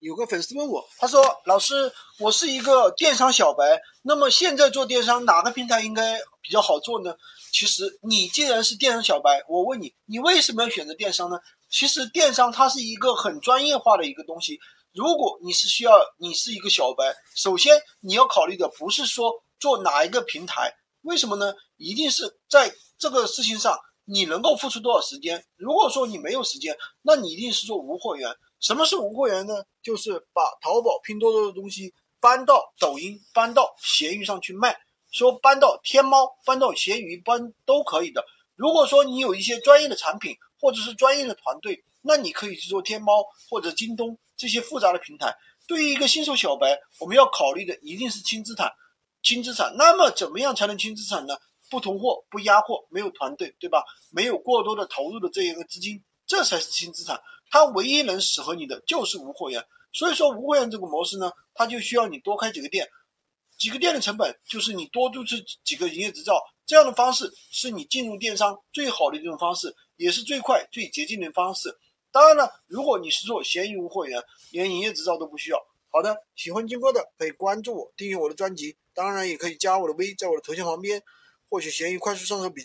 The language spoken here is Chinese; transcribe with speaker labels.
Speaker 1: 有个粉丝问我，他说：“老师，我是一个电商小白，那么现在做电商哪个平台应该比较好做呢？”其实你既然是电商小白，我问你，你为什么要选择电商呢？其实电商它是一个很专业化的一个东西。如果你是需要，你是一个小白，首先你要考虑的不是说做哪一个平台，为什么呢？一定是在这个事情上你能够付出多少时间。如果说你没有时间，那你一定是做无货源。什么是无货源呢？就是把淘宝、拼多多的东西搬到抖音、搬到闲鱼上去卖，说搬到天猫、搬到闲鱼搬都可以的。如果说你有一些专业的产品或者是专业的团队，那你可以去做天猫或者京东这些复杂的平台。对于一个新手小白，我们要考虑的一定是轻资产，轻资产。那么怎么样才能轻资产呢？不囤货、不压货、没有团队，对吧？没有过多的投入的这一个资金，这才是轻资产。它唯一能适合你的就是无货源，所以说无货源这个模式呢，它就需要你多开几个店，几个店的成本就是你多注册几个营业执照，这样的方式是你进入电商最好的一种方式，也是最快最捷径的方式。当然了，如果你是做闲鱼无货源，连营业执照都不需要。好的，喜欢金哥的可以关注我，订阅我的专辑，当然也可以加我的微，在我的头像旁边获取闲鱼快速上手笔。